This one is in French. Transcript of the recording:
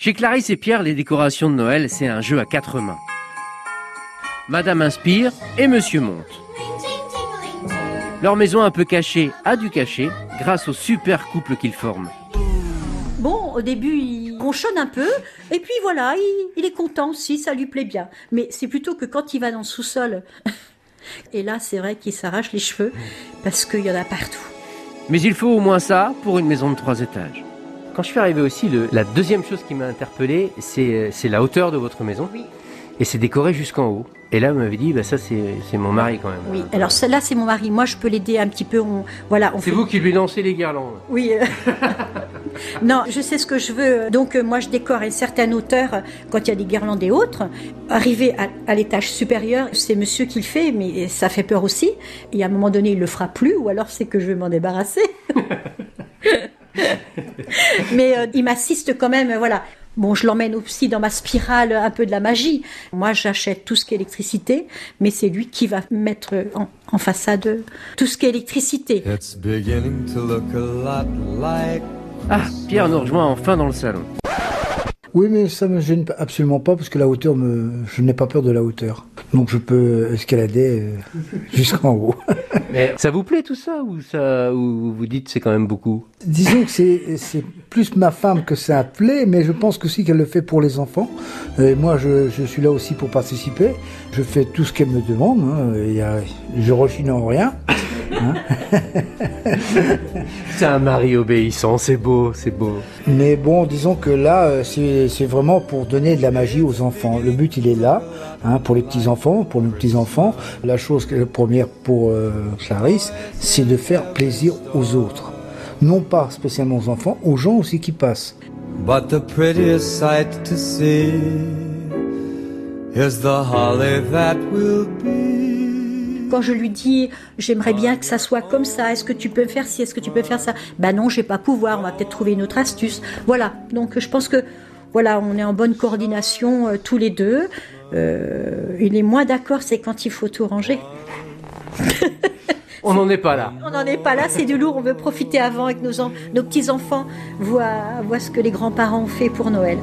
Chez Clarisse et Pierre, les décorations de Noël, c'est un jeu à quatre mains. Madame inspire et Monsieur monte. Leur maison un peu cachée a du cachet grâce au super couple qu'ils forment. Bon, au début, il ronchonne un peu, et puis voilà, il, il est content aussi, ça lui plaît bien. Mais c'est plutôt que quand il va dans le sous-sol, et là, c'est vrai qu'il s'arrache les cheveux, parce qu'il y en a partout. Mais il faut au moins ça pour une maison de trois étages. Quand je suis arrivé aussi, le- la deuxième chose qui m'a interpellé, c'est la hauteur de votre maison. Oui. Et c'est décoré jusqu'en haut. Et là, vous m'avez dit, bah, ça, c'est mon mari quand même. Oui, alors celle-là, c'est mon mari. Moi, je peux l'aider un petit peu. On, voilà, on C'est fait- vous qui lui lancez les guirlandes. Oui. euh, non, je sais ce que je veux. Donc, euh, moi, je décore à une certaine hauteur euh, quand il y a des guirlandes et autres. Arrivé à, à l'étage supérieur, c'est monsieur qui le fait, mais ça fait peur aussi. Et à un moment donné, il le fera plus, ou alors c'est que je vais m'en débarrasser. mais euh, il m'assiste quand même, voilà. Bon, je l'emmène aussi dans ma spirale un peu de la magie. Moi, j'achète tout ce qui est électricité, mais c'est lui qui va mettre en, en façade tout ce qui est électricité. It's beginning to look a lot like Ah, Pierre nous rejoint enfin dans le salon. Oui, mais ça me gêne absolument pas parce que la hauteur me, je n'ai pas peur de la hauteur. Donc je peux escalader euh, jusqu'en haut. Mais ça vous plaît tout ça ou ça ou vous dites c'est quand même beaucoup? Disons que c'est, c'est plus ma femme que ça plaît, mais je pense aussi qu'elle le fait pour les enfants. Et moi, je, je suis là aussi pour participer. Je fais tout ce qu'elle me demande. Hein. Il y a, je rechigne en rien. C'est un mari obéissant, c'est beau, c'est beau. Mais bon, disons que là, euh, c'est vraiment pour donner de la magie aux enfants. Le but, il est là, hein, pour les petits-enfants, pour les petits-enfants. La chose première pour euh, Clarisse, c'est de faire plaisir aux autres. Non pas spécialement aux enfants, aux gens aussi qui passent. But the prettiest sight to see is the holly that will be. Quand je lui dis j'aimerais bien que ça soit comme ça, est-ce que tu peux faire ci, est-ce que tu peux faire ça? Ben non, je vais pas pouvoir, on va peut-être trouver une autre astuce. Voilà, donc je pense que voilà, on est en bonne coordination euh, tous les deux. Euh, il est moins d'accord, c'est quand il faut tout ranger. On n'en est pas là. On n'en est pas là, c'est du lourd, on veut profiter avant avec nos, nos petits-enfants, voir, voir ce que les grands-parents ont fait pour Noël.